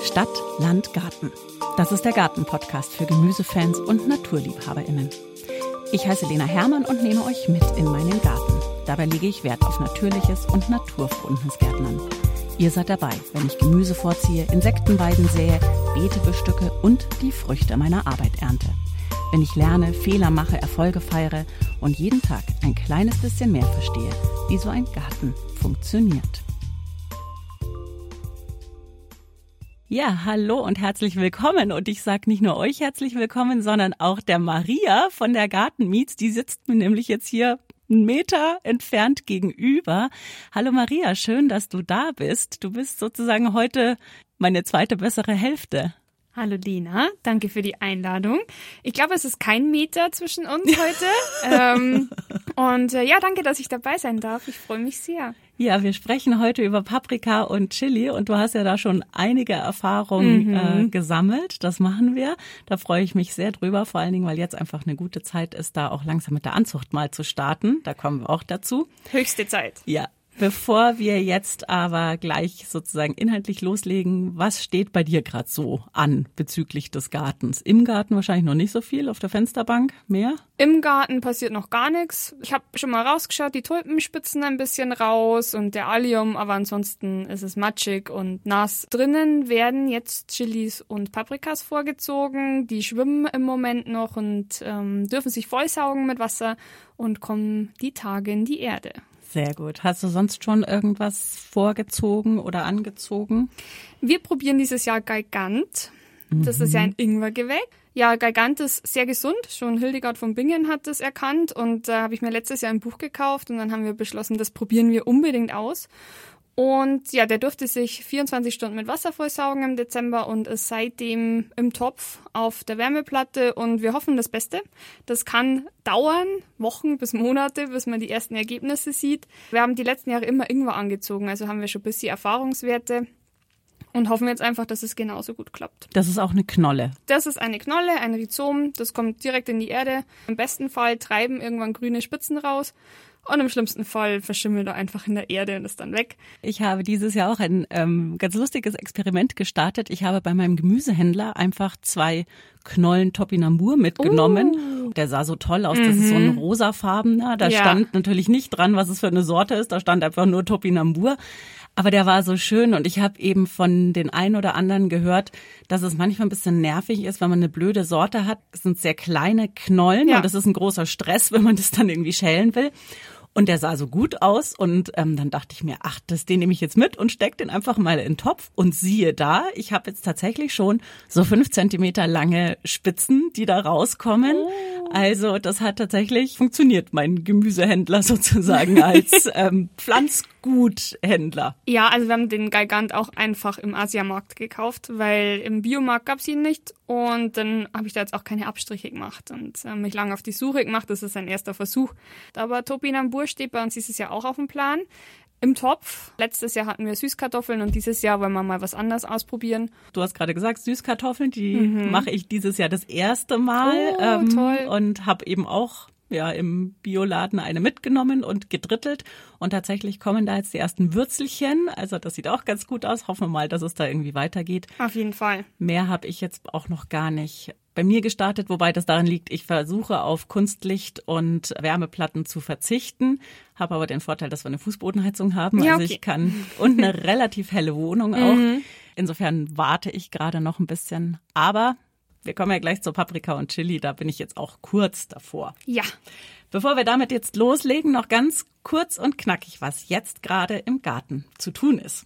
Stadt, Land, Garten. Das ist der Garten-Podcast für Gemüsefans und NaturliebhaberInnen. Ich heiße Lena Hermann und nehme euch mit in meinen Garten. Dabei lege ich Wert auf natürliches und naturverbundenes Gärtnern. Ihr seid dabei, wenn ich Gemüse vorziehe, Insektenweiden sähe, Beete bestücke und die Früchte meiner Arbeit ernte. Wenn ich lerne, Fehler mache, Erfolge feiere und jeden Tag ein kleines bisschen mehr verstehe, wie so ein Garten funktioniert. Ja, hallo und herzlich willkommen. Und ich sage nicht nur euch herzlich willkommen, sondern auch der Maria von der Gartenmiets. Die sitzt mir nämlich jetzt hier einen Meter entfernt gegenüber. Hallo Maria, schön, dass du da bist. Du bist sozusagen heute meine zweite bessere Hälfte. Hallo Lina, danke für die Einladung. Ich glaube, es ist kein Meter zwischen uns heute. ähm, und äh, ja, danke, dass ich dabei sein darf. Ich freue mich sehr. Ja, wir sprechen heute über Paprika und Chili und du hast ja da schon einige Erfahrungen mhm. äh, gesammelt. Das machen wir. Da freue ich mich sehr drüber, vor allen Dingen, weil jetzt einfach eine gute Zeit ist, da auch langsam mit der Anzucht mal zu starten. Da kommen wir auch dazu. Höchste Zeit. Ja, Bevor wir jetzt aber gleich sozusagen inhaltlich loslegen, was steht bei dir gerade so an bezüglich des Gartens? Im Garten wahrscheinlich noch nicht so viel, auf der Fensterbank mehr? Im Garten passiert noch gar nichts. Ich habe schon mal rausgeschaut, die Tulpen spitzen ein bisschen raus und der Allium, aber ansonsten ist es matschig und nass. Drinnen werden jetzt Chilis und Paprikas vorgezogen. Die schwimmen im Moment noch und ähm, dürfen sich vollsaugen mit Wasser und kommen die Tage in die Erde. Sehr gut. Hast du sonst schon irgendwas vorgezogen oder angezogen? Wir probieren dieses Jahr Gigant. Das mhm. ist ja ein Ingwergewächs. Ja, Gigant ist sehr gesund. Schon Hildegard von Bingen hat das erkannt und da äh, habe ich mir letztes Jahr ein Buch gekauft und dann haben wir beschlossen, das probieren wir unbedingt aus. Und ja, der durfte sich 24 Stunden mit Wasser vollsaugen im Dezember und ist seitdem im Topf auf der Wärmeplatte und wir hoffen das Beste. Das kann dauern, Wochen bis Monate, bis man die ersten Ergebnisse sieht. Wir haben die letzten Jahre immer Ingwer angezogen, also haben wir schon ein bisschen Erfahrungswerte und hoffen jetzt einfach, dass es genauso gut klappt. Das ist auch eine Knolle. Das ist eine Knolle, ein Rhizom, das kommt direkt in die Erde. Im besten Fall treiben irgendwann grüne Spitzen raus und im schlimmsten Fall verschimmelt er einfach in der Erde und ist dann weg. Ich habe dieses Jahr auch ein ähm, ganz lustiges Experiment gestartet. Ich habe bei meinem Gemüsehändler einfach zwei Knollen Topinambur mitgenommen. Uh. Der sah so toll aus. Das mhm. ist so ein mhm. rosafarbener. Da ja. stand natürlich nicht dran, was es für eine Sorte ist. Da stand einfach nur Topinambur. Aber der war so schön und ich habe eben von den einen oder anderen gehört, dass es manchmal ein bisschen nervig ist, wenn man eine blöde Sorte hat. Es sind sehr kleine Knollen ja. und das ist ein großer Stress, wenn man das dann irgendwie schälen will. Und der sah so gut aus und ähm, dann dachte ich mir, ach, das den nehme ich jetzt mit und steck den einfach mal in den Topf und siehe da, ich habe jetzt tatsächlich schon so fünf Zentimeter lange Spitzen, die da rauskommen. Oh. Also das hat tatsächlich funktioniert, mein Gemüsehändler sozusagen als ähm, Pflanzguthändler. Ja, also wir haben den Gigant auch einfach im Asiamarkt gekauft, weil im Biomarkt gab's ihn nicht und dann habe ich da jetzt auch keine Abstriche gemacht und äh, mich lange auf die Suche gemacht. Das ist ein erster Versuch. Aber Topinambur steht bei uns dieses Jahr auch auf dem Plan im Topf. Letztes Jahr hatten wir Süßkartoffeln und dieses Jahr wollen wir mal was anderes ausprobieren. Du hast gerade gesagt, Süßkartoffeln, die mhm. mache ich dieses Jahr das erste Mal oh, ähm, toll. und habe eben auch ja im Bioladen eine mitgenommen und gedrittelt und tatsächlich kommen da jetzt die ersten Würzelchen. Also das sieht auch ganz gut aus. Hoffen wir mal, dass es da irgendwie weitergeht. Auf jeden Fall. Mehr habe ich jetzt auch noch gar nicht bei mir gestartet, wobei das daran liegt, ich versuche auf Kunstlicht und Wärmeplatten zu verzichten, habe aber den Vorteil, dass wir eine Fußbodenheizung haben. Ja, also ich kann und eine relativ helle Wohnung auch. Mhm. Insofern warte ich gerade noch ein bisschen. Aber wir kommen ja gleich zur Paprika und Chili, da bin ich jetzt auch kurz davor. Ja. Bevor wir damit jetzt loslegen, noch ganz kurz und knackig, was jetzt gerade im Garten zu tun ist.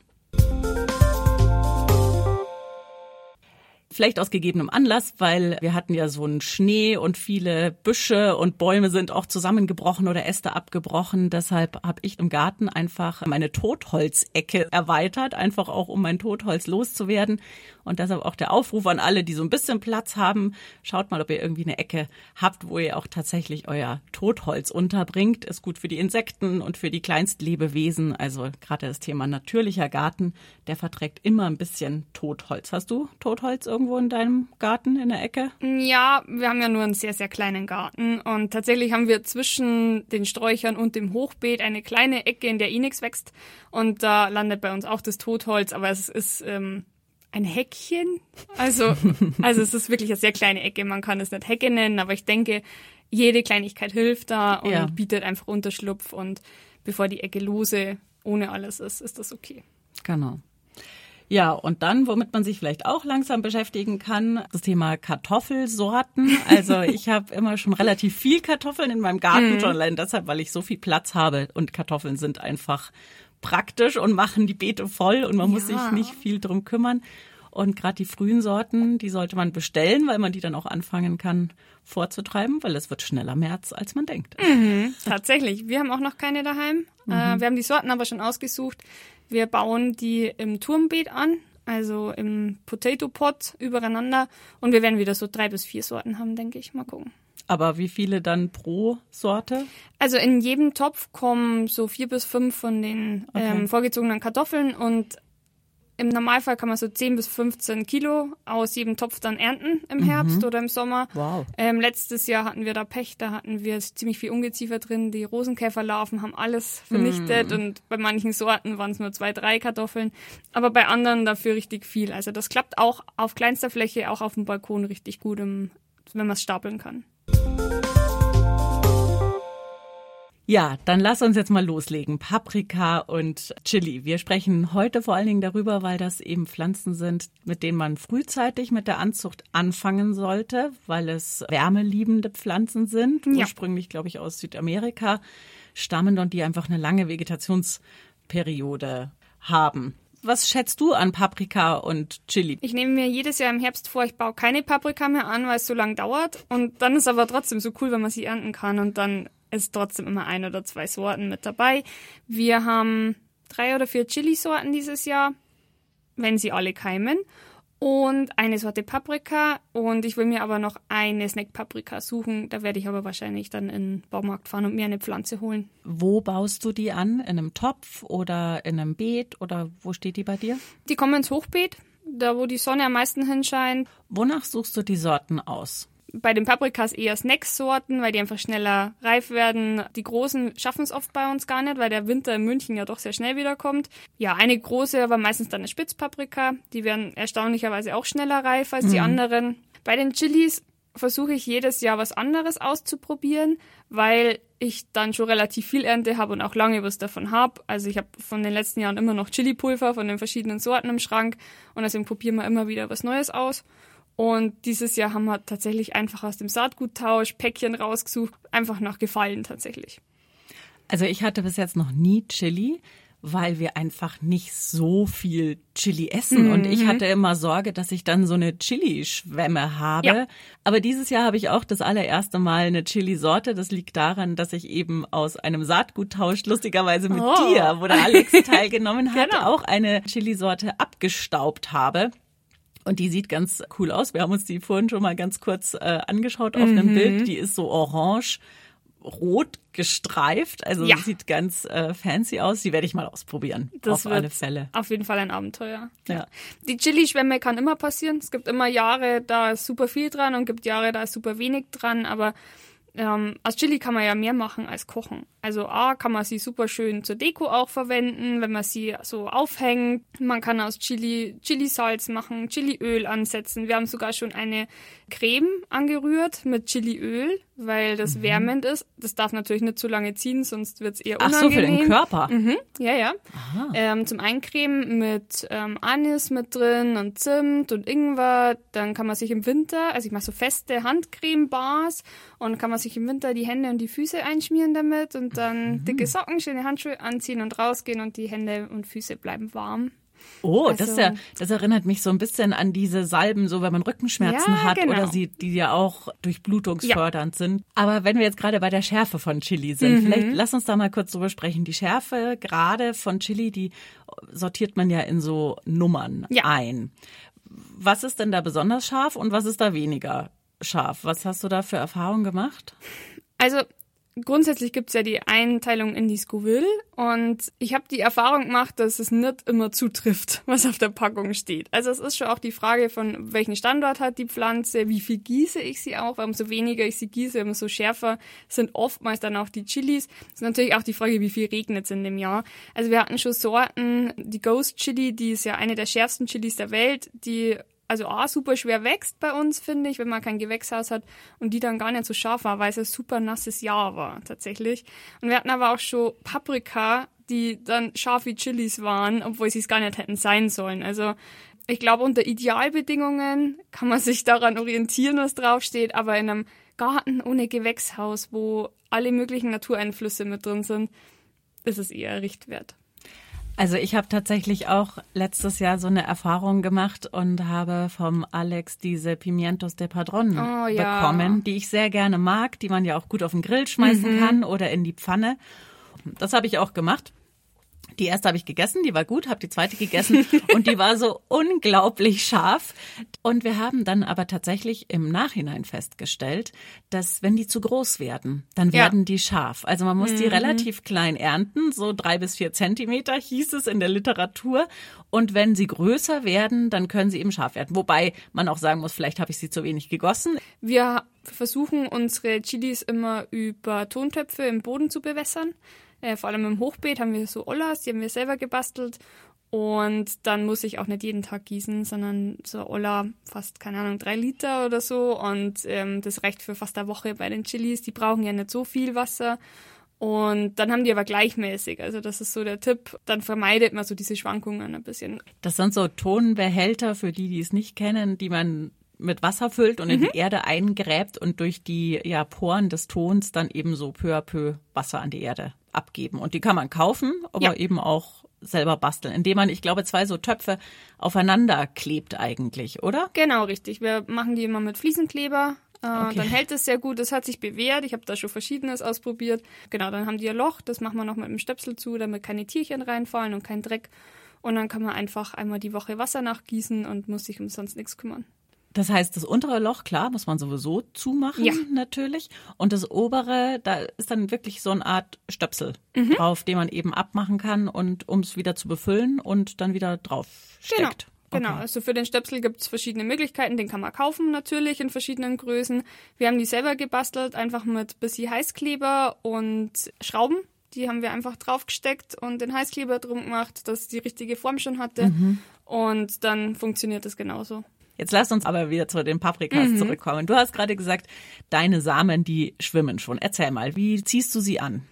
Vielleicht aus gegebenem Anlass, weil wir hatten ja so einen Schnee und viele Büsche und Bäume sind auch zusammengebrochen oder Äste abgebrochen. Deshalb habe ich im Garten einfach meine Totholzecke erweitert, einfach auch um mein Totholz loszuwerden. Und deshalb auch der Aufruf an alle, die so ein bisschen Platz haben, schaut mal, ob ihr irgendwie eine Ecke habt, wo ihr auch tatsächlich euer Totholz unterbringt. Ist gut für die Insekten und für die Kleinstlebewesen. Also gerade das Thema natürlicher Garten, der verträgt immer ein bisschen Totholz. Hast du Totholz irgendwo in deinem Garten in der Ecke? Ja, wir haben ja nur einen sehr, sehr kleinen Garten. Und tatsächlich haben wir zwischen den Sträuchern und dem Hochbeet eine kleine Ecke, in der eh nichts wächst. Und da landet bei uns auch das Totholz, aber es ist ähm, ein Heckchen. Also, also es ist wirklich eine sehr kleine Ecke. Man kann es nicht Hecke nennen, aber ich denke, jede Kleinigkeit hilft da und ja. bietet einfach Unterschlupf und bevor die Ecke lose ohne alles ist, ist das okay. Genau. Ja, und dann, womit man sich vielleicht auch langsam beschäftigen kann, das Thema Kartoffelsorten. Also ich habe immer schon relativ viel Kartoffeln in meinem Garten, mhm. schon allein deshalb, weil ich so viel Platz habe und Kartoffeln sind einfach praktisch und machen die Beete voll und man ja. muss sich nicht viel drum kümmern. Und gerade die frühen Sorten, die sollte man bestellen, weil man die dann auch anfangen kann vorzutreiben, weil es wird schneller März, als man denkt. Mhm, tatsächlich. Wir haben auch noch keine daheim. Mhm. Äh, wir haben die Sorten aber schon ausgesucht. Wir bauen die im Turmbeet an, also im Potato Pot übereinander. Und wir werden wieder so drei bis vier Sorten haben, denke ich. Mal gucken. Aber wie viele dann pro Sorte? Also in jedem Topf kommen so vier bis fünf von den okay. ähm, vorgezogenen Kartoffeln und im Normalfall kann man so 10 bis 15 Kilo aus jedem Topf dann ernten im mhm. Herbst mhm. oder im Sommer. Wow. Ähm, letztes Jahr hatten wir da Pech, da hatten wir ziemlich viel Ungeziefer drin. Die Rosenkäferlarven haben alles vernichtet mhm. und bei manchen Sorten waren es nur zwei, drei Kartoffeln. Aber bei anderen dafür richtig viel. Also das klappt auch auf kleinster Fläche, auch auf dem Balkon richtig gut, wenn man es stapeln kann. Ja, dann lass uns jetzt mal loslegen. Paprika und Chili. Wir sprechen heute vor allen Dingen darüber, weil das eben Pflanzen sind, mit denen man frühzeitig mit der Anzucht anfangen sollte, weil es wärmeliebende Pflanzen sind. Ja. Ursprünglich, glaube ich, aus Südamerika stammen und die einfach eine lange Vegetationsperiode haben. Was schätzt du an Paprika und Chili? Ich nehme mir jedes Jahr im Herbst vor, ich baue keine Paprika mehr an, weil es so lang dauert. Und dann ist aber trotzdem so cool, wenn man sie ernten kann. Und dann ist trotzdem immer ein oder zwei Sorten mit dabei. Wir haben drei oder vier Chili-Sorten dieses Jahr, wenn sie alle keimen. Und eine Sorte Paprika. Und ich will mir aber noch eine Snack-Paprika suchen. Da werde ich aber wahrscheinlich dann in den Baumarkt fahren und mir eine Pflanze holen. Wo baust du die an? In einem Topf oder in einem Beet? Oder wo steht die bei dir? Die kommen ins Hochbeet, da wo die Sonne am meisten hinscheint. Wonach suchst du die Sorten aus? Bei den Paprikas eher Snacks-Sorten, weil die einfach schneller reif werden. Die großen schaffen es oft bei uns gar nicht, weil der Winter in München ja doch sehr schnell wiederkommt. Ja, eine große, aber meistens dann eine Spitzpaprika. Die werden erstaunlicherweise auch schneller reif als mhm. die anderen. Bei den Chilis versuche ich jedes Jahr was anderes auszuprobieren, weil ich dann schon relativ viel Ernte habe und auch lange was davon habe. Also ich habe von den letzten Jahren immer noch Chili-Pulver von den verschiedenen Sorten im Schrank und deswegen probieren wir immer wieder was Neues aus. Und dieses Jahr haben wir tatsächlich einfach aus dem Saatguttausch Päckchen rausgesucht, einfach nach Gefallen tatsächlich. Also ich hatte bis jetzt noch nie Chili, weil wir einfach nicht so viel Chili essen. Mhm. Und ich mhm. hatte immer Sorge, dass ich dann so eine Chili-Schwemme habe. Ja. Aber dieses Jahr habe ich auch das allererste Mal eine Chili-Sorte. Das liegt daran, dass ich eben aus einem Saatguttausch, lustigerweise mit oh. dir, wo der Alex teilgenommen hat, genau. auch eine Chili-Sorte abgestaubt habe. Und die sieht ganz cool aus. Wir haben uns die vorhin schon mal ganz kurz äh, angeschaut auf mhm. einem Bild. Die ist so orange rot gestreift. Also ja. sieht ganz äh, fancy aus. Die werde ich mal ausprobieren. Das auf alle Fälle. Auf jeden Fall ein Abenteuer. Ja. Die Chili-Schwämme kann immer passieren. Es gibt immer Jahre, da ist super viel dran und gibt Jahre, da ist super wenig dran. Aber ähm, aus Chili kann man ja mehr machen als kochen. Also A, kann man sie super schön zur Deko auch verwenden, wenn man sie so aufhängt. Man kann aus Chili Chili-Salz machen, Chiliöl ansetzen. Wir haben sogar schon eine Creme angerührt mit Chiliöl, weil das mhm. wärmend ist. Das darf natürlich nicht zu lange ziehen, sonst wird es eher unangenehm. Ach so, für den Körper? Mhm, ja, ja. Ähm, zum Eincremen mit ähm, Anis mit drin und Zimt und Ingwer. Dann kann man sich im Winter, also ich mache so feste Handcreme-Bars und kann man sich im Winter die Hände und die Füße einschmieren damit und dann mhm. dicke Socken, schöne Handschuhe anziehen und rausgehen und die Hände und Füße bleiben warm. Oh, also, das, ja, das erinnert mich so ein bisschen an diese Salben, so wenn man Rückenschmerzen ja, hat genau. oder sie, die ja auch durchblutungsfördernd ja. sind. Aber wenn wir jetzt gerade bei der Schärfe von Chili sind, mhm. vielleicht lass uns da mal kurz drüber sprechen. Die Schärfe gerade von Chili, die sortiert man ja in so Nummern ja. ein. Was ist denn da besonders scharf und was ist da weniger scharf? Was hast du da für Erfahrungen gemacht? Also grundsätzlich gibt's ja die Einteilung in die Scoville und ich habe die Erfahrung gemacht, dass es nicht immer zutrifft, was auf der Packung steht. Also es ist schon auch die Frage von welchen Standort hat die Pflanze, wie viel gieße ich sie auch, weil umso weniger ich sie gieße, umso schärfer sind oftmals dann auch die Chilis. Das ist natürlich auch die Frage, wie viel regnet es in dem Jahr. Also wir hatten schon Sorten, die Ghost Chili, die ist ja eine der schärfsten Chilis der Welt, die also A, super schwer wächst bei uns, finde ich, wenn man kein Gewächshaus hat und die dann gar nicht so scharf war, weil es ein super nasses Jahr war, tatsächlich. Und wir hatten aber auch schon Paprika, die dann scharf wie Chilis waren, obwohl sie es gar nicht hätten sein sollen. Also ich glaube, unter Idealbedingungen kann man sich daran orientieren, was draufsteht, aber in einem Garten ohne Gewächshaus, wo alle möglichen Natureinflüsse mit drin sind, ist es eher Richtwert. Also ich habe tatsächlich auch letztes Jahr so eine Erfahrung gemacht und habe vom Alex diese Pimientos de Padron oh, ja. bekommen, die ich sehr gerne mag, die man ja auch gut auf den Grill schmeißen mhm. kann oder in die Pfanne. Das habe ich auch gemacht. Die erste habe ich gegessen, die war gut, habe die zweite gegessen und die war so unglaublich scharf. Und wir haben dann aber tatsächlich im Nachhinein festgestellt, dass wenn die zu groß werden, dann werden ja. die scharf. Also man muss mhm. die relativ klein ernten, so drei bis vier Zentimeter hieß es in der Literatur. Und wenn sie größer werden, dann können sie eben scharf werden. Wobei man auch sagen muss, vielleicht habe ich sie zu wenig gegossen. Wir versuchen unsere Chilis immer über Tontöpfe im Boden zu bewässern. Äh, vor allem im Hochbeet haben wir so Ollas, die haben wir selber gebastelt. Und dann muss ich auch nicht jeden Tag gießen, sondern so Olla fast, keine Ahnung, drei Liter oder so. Und ähm, das reicht für fast eine Woche bei den Chilis. Die brauchen ja nicht so viel Wasser. Und dann haben die aber gleichmäßig. Also das ist so der Tipp. Dann vermeidet man so diese Schwankungen ein bisschen. Das sind so Tonbehälter für die, die es nicht kennen, die man mit Wasser füllt und in die mhm. Erde eingräbt und durch die ja, Poren des Tons dann eben so peu à peu Wasser an die Erde abgeben. Und die kann man kaufen, aber ja. eben auch selber basteln, indem man, ich glaube, zwei so Töpfe aufeinander klebt eigentlich, oder? Genau, richtig. Wir machen die immer mit Fliesenkleber. Äh, okay. Dann hält es sehr gut. Das hat sich bewährt. Ich habe da schon Verschiedenes ausprobiert. Genau, dann haben die ein Loch. Das machen wir noch mit einem Stöpsel zu, damit keine Tierchen reinfallen und kein Dreck. Und dann kann man einfach einmal die Woche Wasser nachgießen und muss sich umsonst nichts kümmern. Das heißt, das untere Loch, klar, muss man sowieso zumachen, ja. natürlich. Und das obere, da ist dann wirklich so eine Art Stöpsel mhm. drauf, den man eben abmachen kann und um es wieder zu befüllen und dann wieder drauf genau. steckt. Genau, okay. also für den Stöpsel gibt es verschiedene Möglichkeiten. Den kann man kaufen natürlich in verschiedenen Größen. Wir haben die selber gebastelt, einfach mit bisschen Heißkleber und Schrauben. Die haben wir einfach draufgesteckt und den Heißkleber drum gemacht, dass die richtige Form schon hatte. Mhm. Und dann funktioniert es genauso. Jetzt lass uns aber wieder zu den Paprikas mhm. zurückkommen. Du hast gerade gesagt, deine Samen, die schwimmen schon. Erzähl mal, wie ziehst du sie an?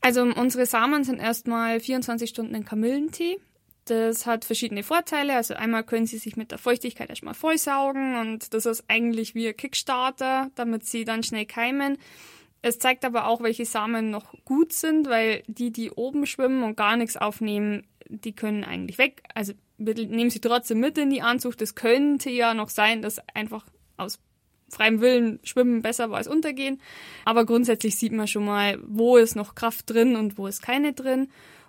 Also unsere Samen sind erstmal 24 Stunden in Kamillentee. Das hat verschiedene Vorteile. Also einmal können sie sich mit der Feuchtigkeit erstmal vollsaugen und das ist eigentlich wie ein Kickstarter, damit sie dann schnell keimen. Es zeigt aber auch, welche Samen noch gut sind, weil die, die oben schwimmen und gar nichts aufnehmen, die können eigentlich weg. Also nehmen sie trotzdem mit in die Anzucht. Es könnte ja noch sein, dass einfach aus freiem Willen Schwimmen besser war als Untergehen. Aber grundsätzlich sieht man schon mal, wo ist noch Kraft drin und wo ist keine drin.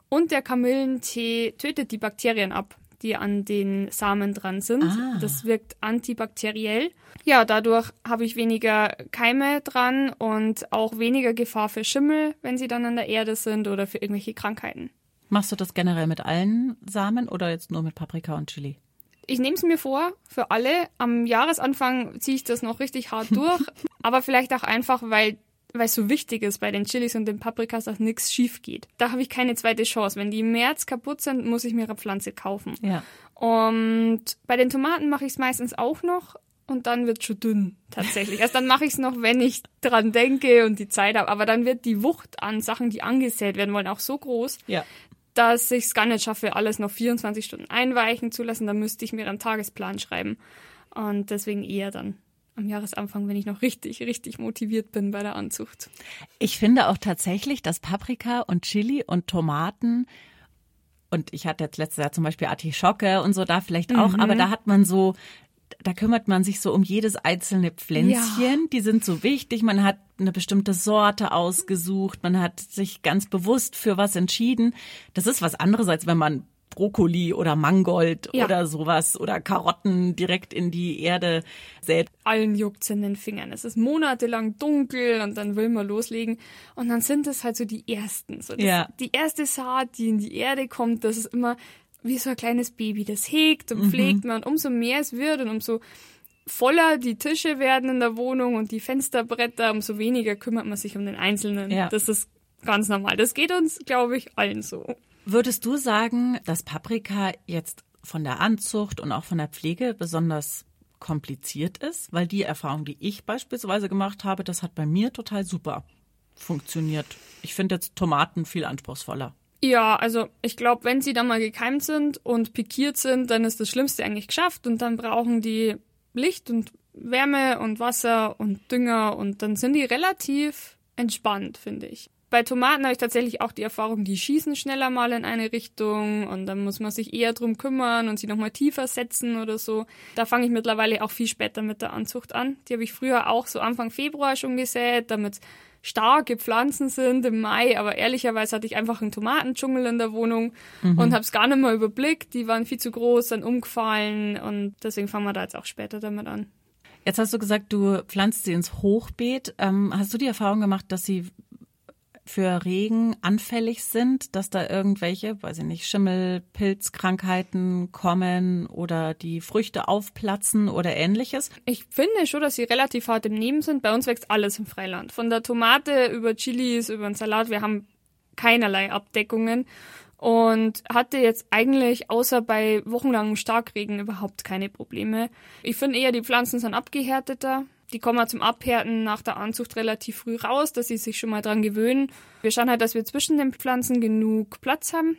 Und der Kamillentee tötet die Bakterien ab, die an den Samen dran sind. Ah. Das wirkt antibakteriell. Ja, dadurch habe ich weniger Keime dran und auch weniger Gefahr für Schimmel, wenn sie dann an der Erde sind oder für irgendwelche Krankheiten. Machst du das generell mit allen Samen oder jetzt nur mit Paprika und Chili? Ich nehme es mir vor, für alle. Am Jahresanfang ziehe ich das noch richtig hart durch, aber vielleicht auch einfach, weil weil es so wichtig ist bei den Chilis und den Paprikas, dass nichts schief geht. Da habe ich keine zweite Chance. Wenn die im März kaputt sind, muss ich mir eine Pflanze kaufen. Ja. Und bei den Tomaten mache ich es meistens auch noch und dann wird schon dünn tatsächlich. Erst dann mache ich es noch, wenn ich dran denke und die Zeit habe. Aber dann wird die Wucht an Sachen, die angesät werden wollen, auch so groß, ja dass ich es gar nicht schaffe, alles noch 24 Stunden einweichen zu lassen. Dann müsste ich mir einen Tagesplan schreiben. Und deswegen eher dann am Jahresanfang, wenn ich noch richtig, richtig motiviert bin bei der Anzucht. Ich finde auch tatsächlich, dass Paprika und Chili und Tomaten und ich hatte jetzt letztes Jahr zum Beispiel Artischocke und so da vielleicht auch, mhm. aber da hat man so da kümmert man sich so um jedes einzelne Pflänzchen. Ja. Die sind so wichtig. Man hat eine bestimmte Sorte ausgesucht. Man hat sich ganz bewusst für was entschieden. Das ist was anderes, als wenn man Brokkoli oder Mangold ja. oder sowas oder Karotten direkt in die Erde sät. Allen juckt's in den Fingern. Es ist monatelang dunkel und dann will man loslegen und dann sind es halt so die ersten. So ja. Die erste Saat, die in die Erde kommt, das ist immer wie so ein kleines Baby, das hegt und mhm. pflegt man. Und umso mehr es wird und umso voller die Tische werden in der Wohnung und die Fensterbretter, umso weniger kümmert man sich um den Einzelnen. Ja. Das ist ganz normal. Das geht uns, glaube ich, allen so. Würdest du sagen, dass Paprika jetzt von der Anzucht und auch von der Pflege besonders kompliziert ist? Weil die Erfahrung, die ich beispielsweise gemacht habe, das hat bei mir total super funktioniert. Ich finde jetzt Tomaten viel anspruchsvoller. Ja, also ich glaube, wenn sie dann mal gekeimt sind und pikiert sind, dann ist das Schlimmste eigentlich geschafft und dann brauchen die Licht und Wärme und Wasser und Dünger und dann sind die relativ entspannt, finde ich. Bei Tomaten habe ich tatsächlich auch die Erfahrung, die schießen schneller mal in eine Richtung und dann muss man sich eher drum kümmern und sie nochmal tiefer setzen oder so. Da fange ich mittlerweile auch viel später mit der Anzucht an. Die habe ich früher auch so Anfang Februar schon gesät, damit starke Pflanzen sind im Mai, aber ehrlicherweise hatte ich einfach einen Tomatendschungel in der Wohnung mhm. und habe es gar nicht mehr überblickt. Die waren viel zu groß, dann umgefallen und deswegen fangen wir da jetzt auch später damit an. Jetzt hast du gesagt, du pflanzt sie ins Hochbeet. Ähm, hast du die Erfahrung gemacht, dass sie für Regen anfällig sind, dass da irgendwelche, weiß ich nicht, Schimmel, Pilzkrankheiten kommen oder die Früchte aufplatzen oder ähnliches? Ich finde schon, dass sie relativ hart im Nehmen sind. Bei uns wächst alles im Freiland. Von der Tomate über Chilis, über den Salat. Wir haben keinerlei Abdeckungen und hatte jetzt eigentlich außer bei wochenlangem Starkregen überhaupt keine Probleme. Ich finde eher, die Pflanzen sind abgehärteter. Die kommen zum Abhärten nach der Anzucht relativ früh raus, dass sie sich schon mal dran gewöhnen. Wir schauen halt, dass wir zwischen den Pflanzen genug Platz haben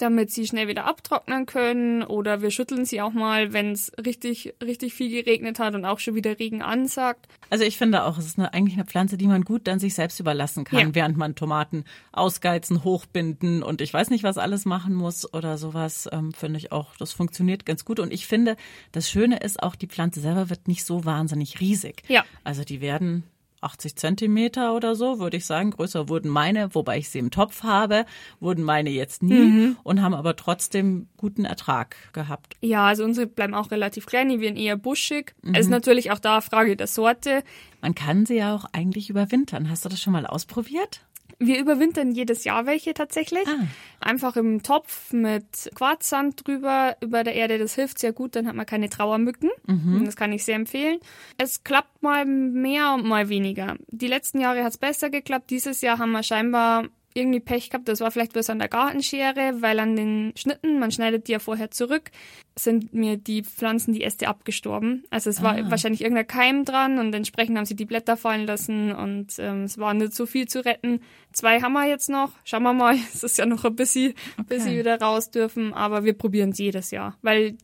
damit sie schnell wieder abtrocknen können oder wir schütteln sie auch mal, wenn es richtig, richtig viel geregnet hat und auch schon wieder Regen ansagt. Also ich finde auch, es ist eine, eigentlich eine Pflanze, die man gut dann sich selbst überlassen kann, ja. während man Tomaten ausgeizen, hochbinden und ich weiß nicht, was alles machen muss oder sowas, ähm, finde ich auch, das funktioniert ganz gut. Und ich finde, das Schöne ist auch, die Pflanze selber wird nicht so wahnsinnig riesig. Ja. Also die werden 80 Zentimeter oder so, würde ich sagen. Größer wurden meine, wobei ich sie im Topf habe, wurden meine jetzt nie mhm. und haben aber trotzdem guten Ertrag gehabt. Ja, also unsere bleiben auch relativ klein, die werden eher buschig. Mhm. Es ist natürlich auch da Frage der Sorte. Man kann sie ja auch eigentlich überwintern. Hast du das schon mal ausprobiert? Wir überwintern jedes Jahr welche tatsächlich. Ah. Einfach im Topf mit Quarzsand drüber über der Erde. Das hilft sehr gut, dann hat man keine Trauermücken. Mhm. Das kann ich sehr empfehlen. Es klappt mal mehr und mal weniger. Die letzten Jahre hat es besser geklappt. Dieses Jahr haben wir scheinbar irgendwie Pech gehabt. Das war vielleicht bloß an der Gartenschere, weil an den Schnitten, man schneidet die ja vorher zurück, sind mir die Pflanzen, die Äste abgestorben. Also es war ah. wahrscheinlich irgendein Keim dran und entsprechend haben sie die Blätter fallen lassen und ähm, es war nicht so viel zu retten. Zwei haben wir jetzt noch. Schauen wir mal. Es ist ja noch ein bisschen, okay. bis sie wieder raus dürfen, aber wir probieren es jedes Jahr, weil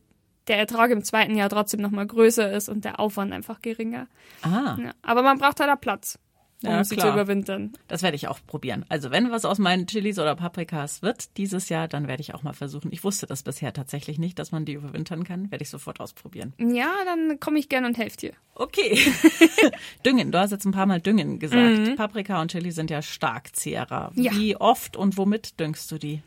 der Ertrag im zweiten Jahr trotzdem noch mal größer ist und der Aufwand einfach geringer. Ah. Ja, aber man braucht halt auch Platz um ja, sie klar. zu überwintern. Das werde ich auch probieren. Also wenn was aus meinen Chilis oder Paprikas wird dieses Jahr, dann werde ich auch mal versuchen. Ich wusste das bisher tatsächlich nicht, dass man die überwintern kann. Werde ich sofort ausprobieren. Ja, dann komme ich gerne und helfe dir. Okay. düngen. Du hast jetzt ein paar Mal Düngen gesagt. Mhm. Paprika und Chili sind ja stark Zehrer. Ja. Wie oft und womit düngst du die?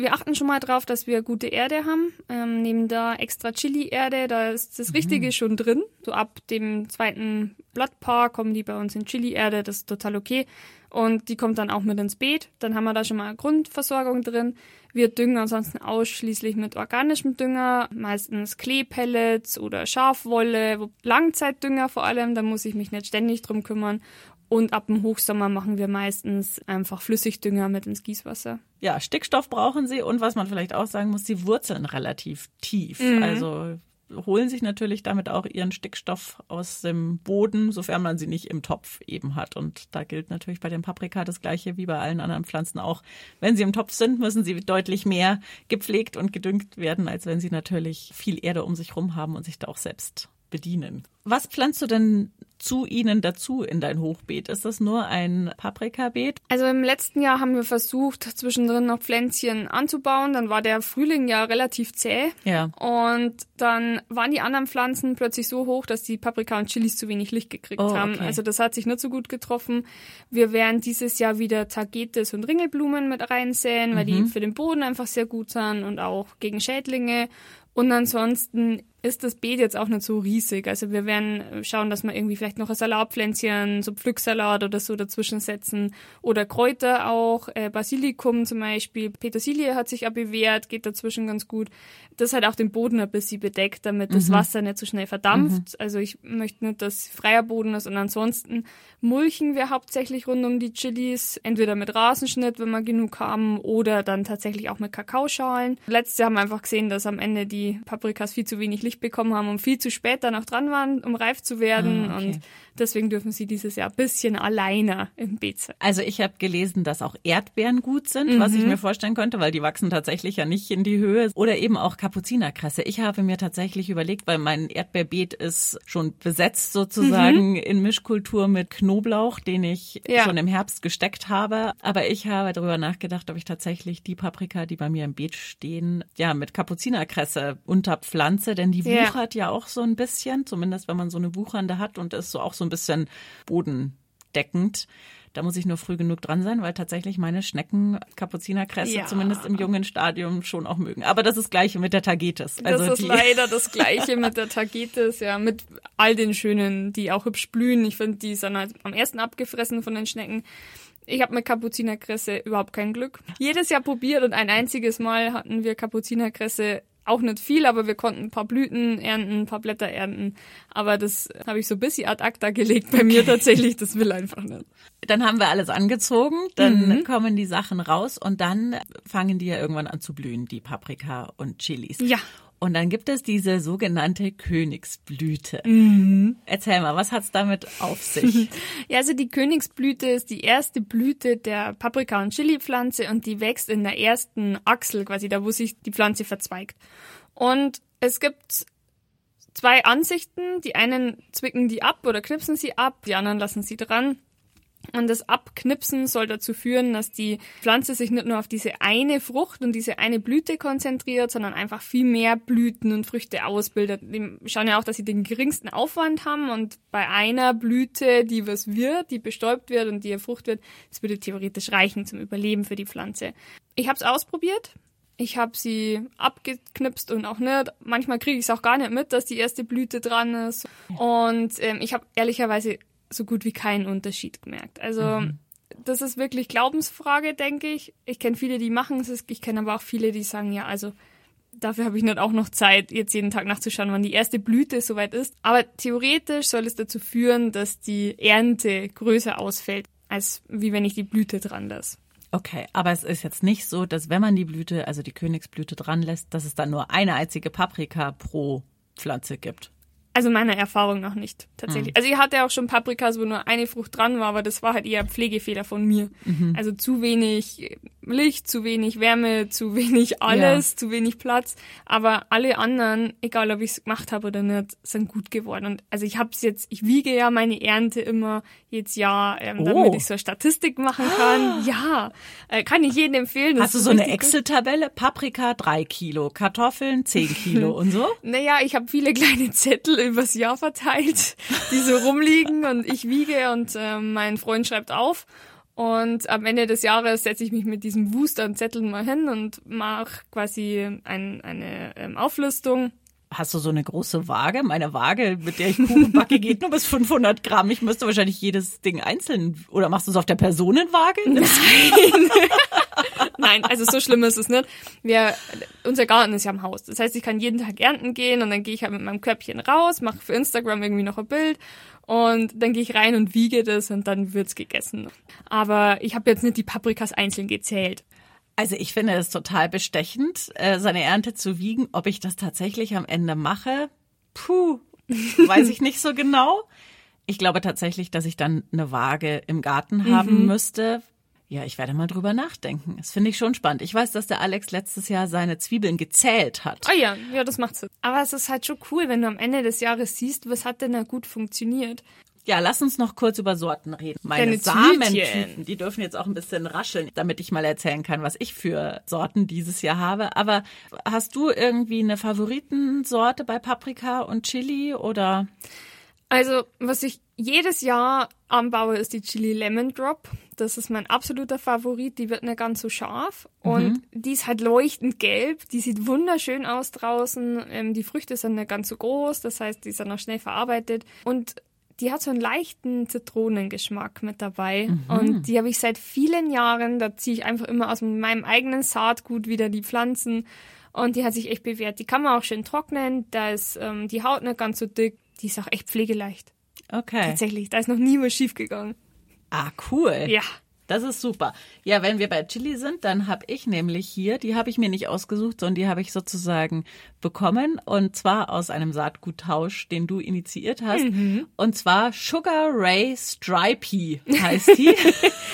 Wir achten schon mal drauf, dass wir gute Erde haben. Ähm, nehmen da extra Chili-Erde, da ist das Richtige mhm. schon drin. So ab dem zweiten Blattpaar kommen die bei uns in Chili-Erde, das ist total okay. Und die kommt dann auch mit ins Beet. Dann haben wir da schon mal Grundversorgung drin. Wir düngen ansonsten ausschließlich mit organischem Dünger, meistens Kleepellets oder Schafwolle, Langzeitdünger vor allem, da muss ich mich nicht ständig drum kümmern. Und ab dem Hochsommer machen wir meistens einfach Flüssigdünger mit ins Gießwasser. Ja, Stickstoff brauchen sie und was man vielleicht auch sagen muss, sie wurzeln relativ tief. Mhm. Also holen sich natürlich damit auch ihren Stickstoff aus dem Boden, sofern man sie nicht im Topf eben hat. Und da gilt natürlich bei den Paprika das gleiche wie bei allen anderen Pflanzen auch. Wenn sie im Topf sind, müssen sie deutlich mehr gepflegt und gedüngt werden, als wenn sie natürlich viel Erde um sich rum haben und sich da auch selbst bedienen. Was pflanzt du denn zu ihnen dazu in dein Hochbeet? Ist das nur ein Paprikabeet? Also im letzten Jahr haben wir versucht, zwischendrin noch Pflänzchen anzubauen. Dann war der Frühling ja relativ zäh. Ja. Und dann waren die anderen Pflanzen plötzlich so hoch, dass die Paprika und Chilis zu wenig Licht gekriegt Oh, haben. okay. Also das hat sich nicht so gut getroffen. Wir werden dieses Jahr wieder Tagetes und Ringelblumen mit reinsäen, weil Mhm. die für den Boden einfach sehr gut sind und auch gegen Schädlinge. Und ansonsten ist das Beet jetzt auch nicht so riesig. Also wir werden schauen, dass wir irgendwie vielleicht noch ein Salatpflänzchen, so Pflücksalat oder so dazwischen setzen. Oder Kräuter auch, äh, Basilikum zum Beispiel. Petersilie hat sich auch bewährt, geht dazwischen ganz gut. Das hat auch den Boden ein bisschen bedeckt, damit das Wasser nicht so schnell verdampft. Also ich möchte nicht, dass freier Boden ist. Und ansonsten mulchen wir hauptsächlich rund um die Chilis. Entweder mit Rasenschnitt, wenn wir genug haben, oder dann tatsächlich auch mit Kakaoschalen. Letztes Jahr haben wir einfach gesehen, dass am Ende die Paprikas viel zu wenig Licht bekommen haben und viel zu spät dann auch dran waren, um reif zu werden. Ah, okay. Und deswegen dürfen sie dieses Jahr ein bisschen alleiner im Beet sein. Also ich habe gelesen, dass auch Erdbeeren gut sind, was ich mir vorstellen könnte, weil die wachsen tatsächlich ja nicht in die Höhe. Oder eben auch Kapuzinerkresse. Ich habe mir tatsächlich überlegt, weil mein Erdbeerbeet ist schon besetzt sozusagen in Mischkultur mit Knoblauch, den ich Ja. schon im Herbst gesteckt habe. Aber ich habe darüber nachgedacht, ob ich tatsächlich die Paprika, die bei mir im Beet stehen, ja, mit Kapuzinerkresse unterpflanze, denn die Ja. wuchert ja auch so ein bisschen, zumindest wenn man so eine wuchernde hat und ist so auch so ein bisschen bodendeckend. Da muss ich nur früh genug dran sein, weil tatsächlich meine Schnecken Kapuzinerkresse Ja. zumindest im jungen Stadium schon auch mögen. Aber das ist das gleiche mit der Tagetes. Also das ist leider das Gleiche mit der Tagetes, ja, mit all den schönen, die auch hübsch blühen. Ich finde, die sind halt am ersten abgefressen von den Schnecken. Ich habe mit Kapuzinerkresse überhaupt kein Glück. Jedes Jahr probiert und ein einziges Mal hatten wir Kapuzinerkresse auch nicht viel, aber wir konnten ein paar Blüten ernten, ein paar Blätter ernten. Aber das habe ich so ein bisschen ad acta gelegt bei mir tatsächlich. Das will einfach nicht. dann haben wir alles angezogen, dann Mhm. kommen die Sachen raus und dann fangen die ja irgendwann an zu blühen, die Paprika und Chilis. Ja. Und dann gibt es diese sogenannte Königsblüte. Mhm. Erzähl mal, was hat's damit auf sich? Ja, also die Königsblüte ist die erste Blüte der Paprika- und Chili-Pflanze und die wächst in der ersten Achsel, quasi da, wo sich die Pflanze verzweigt. Und es gibt zwei Ansichten. Die einen zwicken die ab oder knipsen sie ab, die anderen lassen sie dran. Und das Abknipsen soll dazu führen, dass die Pflanze sich nicht nur auf diese eine Frucht und diese eine Blüte konzentriert, sondern einfach viel mehr Blüten und Früchte ausbildet. Wir schauen ja auch, dass sie den geringsten Aufwand haben und bei einer Blüte, die was wird, die bestäubt wird und die ihr Frucht wird, das würde theoretisch reichen zum Überleben für die Pflanze. Ich habe es ausprobiert. Ich habe sie abgeknipst und auch nicht. Manchmal kriege ich es auch gar nicht mit, dass die erste Blüte dran ist. Und ähm, ich habe ehrlicherweise so gut wie keinen Unterschied gemerkt. Also das ist wirklich Glaubensfrage, denke ich. Ich kenne viele, die machen es. Ich kenne aber auch viele, die sagen, ja, also dafür habe ich nicht auch noch Zeit, jetzt jeden Tag nachzuschauen, wann die erste Blüte soweit ist. Aber theoretisch soll es dazu führen, dass die Ernte größer ausfällt, als wie wenn ich die Blüte dran lasse. Okay, aber es ist jetzt nicht so, dass wenn man die Blüte, also die Königsblüte dran lässt, dass es dann nur eine einzige Paprika pro Pflanze gibt. Also meiner Erfahrung noch nicht, tatsächlich. Also ich hatte auch schon Paprikas, wo nur eine Frucht dran war, aber das war halt eher Pflegefehler von mir. Also zu wenig Licht, zu wenig Wärme, zu wenig alles, zu wenig Platz. Aber alle anderen, egal ob ich es gemacht habe oder nicht, sind gut geworden. Und also ich habe es jetzt, ich wiege ja meine Ernte immer jedes Jahr, ähm, Oh. damit ich so eine Statistik machen kann. Ja, äh, kann ich jedem empfehlen. Hast du so eine. Excel-Tabelle? Paprika drei Kilo, Kartoffeln zehn Kilo und so? Naja, ich habe viele kleine Zettel übers Jahr verteilt, die so rumliegen und ich wiege und ähm, mein Freund schreibt auf. Und am Ende des Jahres setze ich mich mit diesem Wust an Zetteln mal hin und mache quasi ein, eine ähm, Auflistung. Hast du so eine große Waage? Meine Waage, mit der ich Kuchen backe, geht nur bis 500 Gramm. Ich müsste wahrscheinlich jedes Ding einzeln. Oder machst du es auf der Personenwaage? Nein, also so schlimm ist es nicht. Wir, unser Garten ist ja am Haus. Das heißt, ich kann jeden Tag ernten gehen und dann gehe ich halt mit meinem Körbchen raus, mache für Instagram irgendwie noch ein Bild und dann gehe ich rein und wiege das und dann wird's gegessen. Aber ich habe jetzt nicht die Paprikas einzeln gezählt. Also ich finde es total bestechend, äh, seine Ernte zu wiegen. Ob ich das tatsächlich am Ende mache, puh, weiß ich nicht so genau. Ich glaube tatsächlich, dass ich dann eine Waage im Garten haben müsste. Ja, ich werde mal drüber nachdenken. Das finde ich schon spannend. Ich weiß, dass der Alex letztes Jahr seine Zwiebeln gezählt hat. Ah ja, ja, das macht Sinn. Aber es ist halt schon cool, wenn du am Ende des Jahres siehst, was hat denn da gut funktioniert. Ja, lass uns noch kurz über Sorten reden. Meine Samentüten, die dürfen jetzt auch ein bisschen rascheln, damit ich mal erzählen kann, was ich für Sorten dieses Jahr habe. Aber hast du irgendwie eine Favoritensorte bei Paprika und Chili oder? Also, was ich jedes Jahr anbaue, ist die Chili Lemon Drop. Das ist mein absoluter Favorit. Die wird nicht ganz so scharf und die ist halt leuchtend gelb. Die sieht wunderschön aus draußen. Ähm, die Früchte sind nicht ganz so groß, das heißt, die sind auch schnell verarbeitet und die hat so einen leichten Zitronengeschmack mit dabei. Und die habe ich seit vielen Jahren. Da ziehe ich einfach immer aus meinem eigenen Saatgut wieder die Pflanzen. Und die hat sich echt bewährt. Die kann man auch schön trocknen. Da ist ähm, die Haut nicht ganz so dick. Die ist auch echt pflegeleicht. Okay. Tatsächlich, da ist noch nie was schief gegangen. Ah, cool. Ja. Das ist super. Ja, wenn wir bei Chili sind, dann habe ich nämlich hier, die habe ich mir nicht ausgesucht, sondern die habe ich sozusagen bekommen und zwar aus einem Saatguttausch, den du initiiert hast. Und zwar Sugar Ray Stripey heißt die.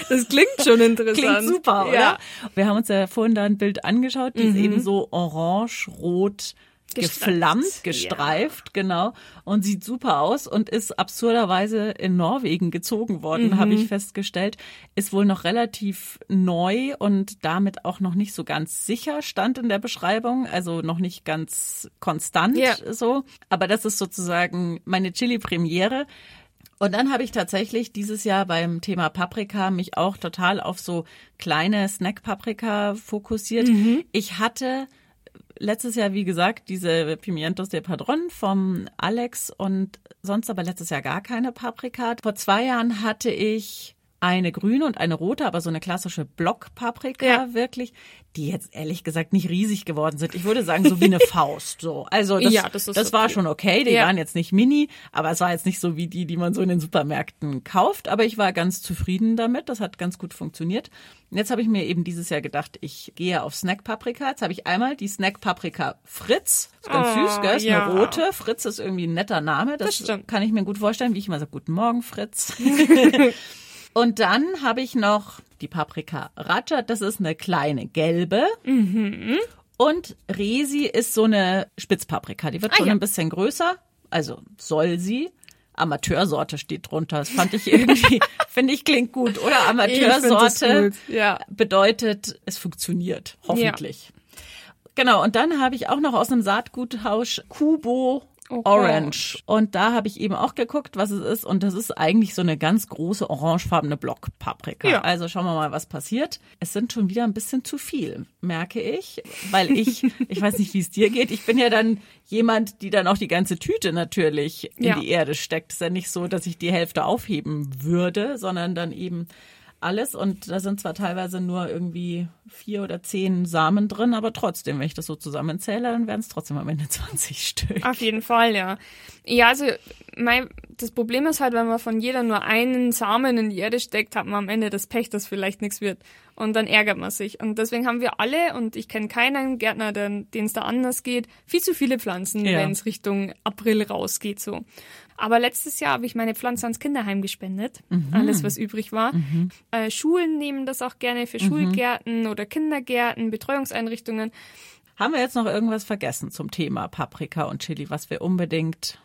Das klingt schon interessant. Klingt super, oder? Ja. Wir haben uns ja vorhin da ein Bild angeschaut, die ist eben so orange, rot, Gestreift. geflammt, gestreift, genau. Und sieht super aus und ist absurderweise in Norwegen gezogen worden, habe ich festgestellt. Ist wohl noch relativ neu und damit auch noch nicht so ganz sicher, stand in der Beschreibung. Also noch nicht ganz konstant Ja. so. Aber das ist sozusagen meine Chili-Premiere. Und dann habe ich tatsächlich dieses Jahr beim Thema Paprika mich auch total auf so kleine Snack-Paprika fokussiert. Ich hatte letztes Jahr, wie gesagt, diese Pimientos de Padron vom Alex und sonst aber letztes Jahr gar keine Paprika. Vor zwei Jahren hatte ich eine grüne und eine rote, aber so eine klassische Blockpaprika Ja. wirklich, die jetzt ehrlich gesagt nicht riesig geworden sind. Ich würde sagen, so wie eine Faust. So. Also das, Ja, das ist war okay. schon okay. Die Ja. waren jetzt nicht mini, aber es war jetzt nicht so wie die, die man so in den Supermärkten kauft. Aber ich war ganz zufrieden damit. Das hat ganz gut funktioniert. Und jetzt habe ich mir eben dieses Jahr gedacht, ich gehe auf Snack-Paprika. Jetzt habe ich einmal die Snack-Paprika Fritz. Ist ganz Oh, süß, gell? Ist ja. eine rote. Fritz ist irgendwie ein netter Name. Das, Das kann ich mir gut vorstellen, wie ich immer sage, guten Morgen, Fritz. Und dann habe ich noch die Paprika Raja. Das ist eine kleine gelbe. Und Resi ist so eine Spitzpaprika. Die wird Ah, schon ja. ein bisschen größer. Also soll sie. Amateursorte steht drunter. Das fand ich irgendwie, finde ich, klingt gut. Oder Amateursorte gut, ja. bedeutet, es funktioniert. Hoffentlich. Genau. Und dann habe ich auch noch aus einem Saatguttausch Kubo Oh, Orange. Und da habe ich eben auch geguckt, was es ist. Und das ist eigentlich so eine ganz große orangefarbene Blockpaprika. Ja. Also schauen wir mal, was passiert. Es sind schon wieder ein bisschen zu viel, merke ich. Weil ich, ich weiß nicht, wie es dir geht. Ich bin ja dann jemand, die dann auch die ganze Tüte natürlich in Ja. die Erde steckt. Es ist ja nicht so, dass ich die Hälfte aufheben würde, sondern dann eben alles und da sind zwar teilweise nur irgendwie vier oder zehn Samen drin, aber trotzdem, wenn ich das so zusammenzähle, dann wären es trotzdem am Ende 20 Stück. Auf jeden Fall, ja. Ja, also mein, das Problem ist halt, wenn man von jeder nur einen Samen in die Erde steckt, hat man am Ende das Pech, dass vielleicht nichts wird. Und dann ärgert man sich. Und deswegen haben wir alle, und ich kenne keinen Gärtner, den es da anders geht, viel zu viele Pflanzen, Ja. wenn es Richtung April rausgeht so. Aber letztes Jahr habe ich meine Pflanze ans Kinderheim gespendet. Alles, was übrig war. Äh, Schulen nehmen das auch gerne für Schulgärten oder Kindergärten, Betreuungseinrichtungen. Haben wir jetzt noch irgendwas vergessen zum Thema Paprika und Chili, was wir unbedingt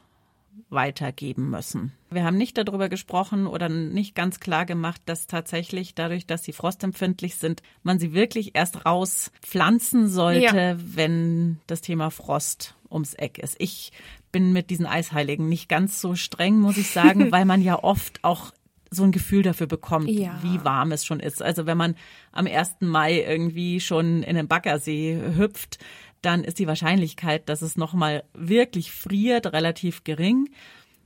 weitergeben müssen? Wir haben nicht darüber gesprochen oder nicht ganz klar gemacht, dass tatsächlich dadurch, dass sie frostempfindlich sind, man sie wirklich erst rauspflanzen sollte, Ja. wenn das Thema Frost ums Eck ist. Ich bin mit diesen Eisheiligen nicht ganz so streng, muss ich sagen, weil man ja oft auch so ein Gefühl dafür bekommt, Ja. wie warm es schon ist. Also wenn man am 1. Mai irgendwie schon in den Baggersee hüpft, dann ist die Wahrscheinlichkeit, dass es nochmal wirklich friert, relativ gering.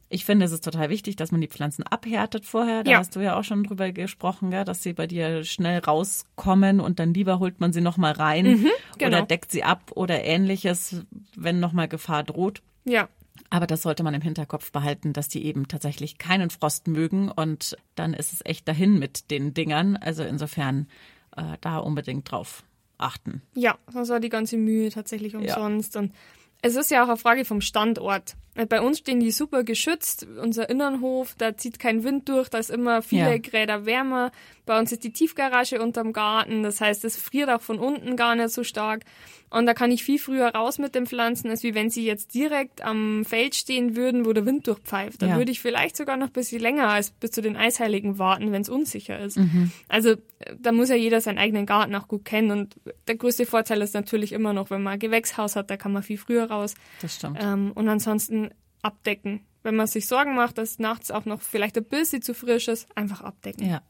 Ich finde, es ist total wichtig, dass man die Pflanzen abhärtet vorher. Da Ja. hast du ja auch schon drüber gesprochen, gell, dass sie bei dir schnell rauskommen und dann lieber holt man sie nochmal rein genau. oder deckt sie ab oder ähnliches, wenn nochmal Gefahr droht. Ja, Aber das sollte man im Hinterkopf behalten, dass die eben tatsächlich keinen Frost mögen und dann ist es echt dahin mit den Dingern. Also insofern äh, da unbedingt drauf achten. Ja, das war die ganze Mühe tatsächlich umsonst. Und es ist ja auch eine Frage vom Standort. Bei uns stehen die super geschützt. Unser Innernhof, da zieht kein Wind durch, da ist immer viele ja. Grad wärmer. Bei uns ist die Tiefgarage unterm Garten, das heißt, es friert auch von unten gar nicht so stark. Und da kann ich viel früher raus mit den Pflanzen, als wie wenn sie jetzt direkt am Feld stehen würden, wo der Wind durchpfeift. Da ja. würde ich vielleicht sogar noch ein bisschen länger als bis zu den Eisheiligen warten, wenn es unsicher ist. Mhm. Also da muss ja jeder seinen eigenen Garten auch gut kennen. Und der größte Vorteil ist natürlich immer noch, wenn man ein Gewächshaus hat, da kann man viel früher raus. Das stimmt. Ähm, und ansonsten abdecken. Wenn man sich Sorgen macht, dass nachts auch noch vielleicht ein bisschen zu frisch ist, einfach abdecken. Ja,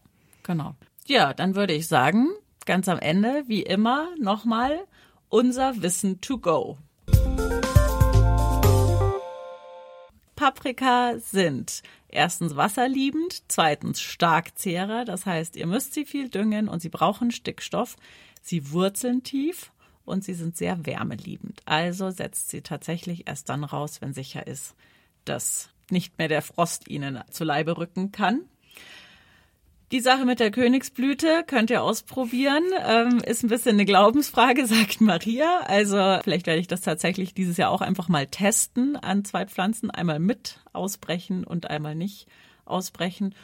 genau. Ja, dann würde ich sagen, ganz am Ende, wie immer, nochmal unser Wissen to go. Paprika sind erstens wasserliebend, zweitens Starkzehrer, das heißt, ihr müsst sie viel düngen und sie brauchen Stickstoff. Sie wurzeln tief und sie sind sehr wärmeliebend. Also setzt sie tatsächlich erst dann raus, wenn sicher ist, dass nicht mehr der Frost ihnen zu Leibe rücken kann. Die Sache mit der Königsblüte könnt ihr ausprobieren. Ähm, ist ein bisschen eine Glaubensfrage, sagt Maria. Also vielleicht werde ich das tatsächlich dieses Jahr auch einfach mal testen an zwei Pflanzen. Einmal mit ausbrechen und einmal nicht ausbrechen.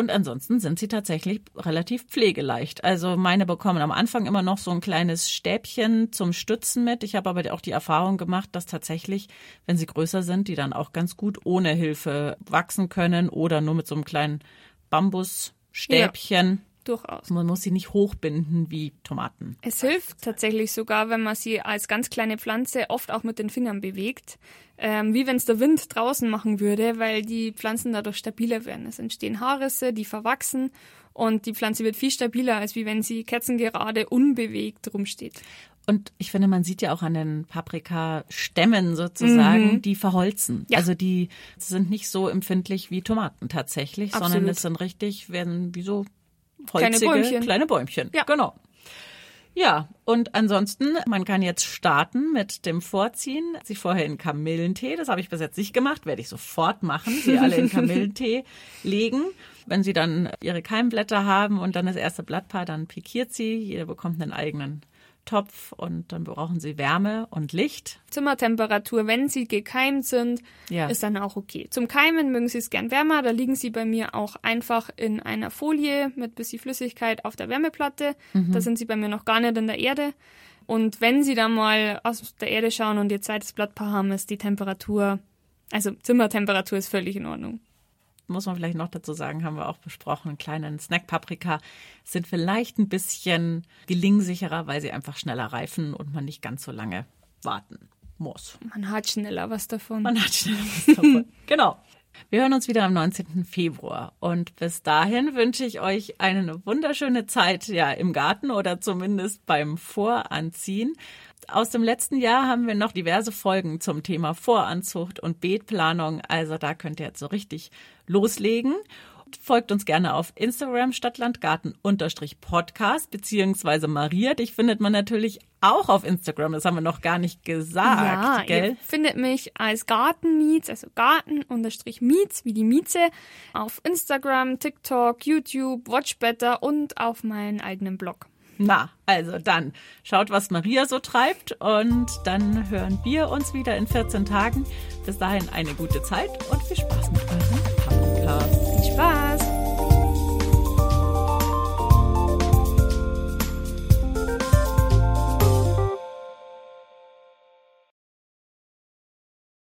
Und ansonsten sind sie tatsächlich relativ pflegeleicht. Also meine bekommen am Anfang immer noch so ein kleines Stäbchen zum Stützen mit. Ich habe aber auch die Erfahrung gemacht, dass tatsächlich, wenn sie größer sind, die dann auch ganz gut ohne Hilfe wachsen können oder nur mit so einem kleinen Bambusstäbchen. Ja durchaus. Man muss sie nicht hochbinden wie Tomaten. Es hilft tatsächlich sogar, wenn man sie als ganz kleine Pflanze oft auch mit den Fingern bewegt ähm, wie wenn es der Wind draußen machen würde, weil die Pflanzen dadurch stabiler werden. Es entstehen Haarrisse, die verwachsen und die Pflanze wird viel stabiler, als wie wenn sie kerzengerade unbewegt rumsteht. Und ich finde, man sieht ja auch an den Paprikastämmen sozusagen, mhm. die verholzen. Ja. Also die sind nicht so empfindlich wie Tomaten tatsächlich, Absolut. sondern es sind richtig, werden wie so holzige kleine Bäumchen. Kleine Bäumchen. Ja. Genau. Ja, und ansonsten, man kann jetzt starten mit dem Vorziehen. Sie vorher in Kamillentee, das habe ich bis jetzt nicht gemacht, werde ich sofort machen. Sie alle in Kamillentee legen. Wenn Sie dann Ihre Keimblätter haben und dann das erste Blattpaar, dann pikiert sie. Jeder bekommt einen eigenen Topf und dann brauchen sie Wärme und Licht. Zimmertemperatur, wenn sie gekeimt sind, ja. ist dann auch okay. Zum Keimen mögen sie es gern wärmer, da liegen sie bei mir auch einfach in einer Folie mit bisschen Flüssigkeit auf der Wärmeplatte. Mhm. Da sind sie bei mir noch gar nicht in der Erde. Und wenn sie dann mal aus der Erde schauen und ihr zweites Blattpaar haben, ist die Temperatur, also Zimmertemperatur ist völlig in Ordnung muss man vielleicht noch dazu sagen, haben wir auch besprochen, einen kleinen Snack-Paprika sind vielleicht ein bisschen gelingsicherer, weil sie einfach schneller reifen und man nicht ganz so lange warten muss. Man hat schneller was davon. Man hat schneller was davon. genau. Wir hören uns wieder am 19. Februar und bis dahin wünsche ich euch eine wunderschöne Zeit ja im Garten oder zumindest beim Voranziehen. Aus dem letzten Jahr haben wir noch diverse Folgen zum Thema Voranzucht und Beetplanung, also da könnt ihr jetzt so richtig loslegen. Folgt uns gerne auf Instagram Stadtlandgarten-Podcast beziehungsweise Maria. Dich findet man natürlich auch auf Instagram. Das haben wir noch gar nicht gesagt. Ja, gell? ihr findet mich als Gartenmiets, also Garten-Miets wie die Mieze auf Instagram, TikTok, YouTube, Watchbetter und auf meinen eigenen Blog. Na, also dann schaut, was Maria so treibt und dann hören wir uns wieder in 14 Tagen. Bis dahin eine gute Zeit und viel Spaß mit eurem Podcast. Spaß!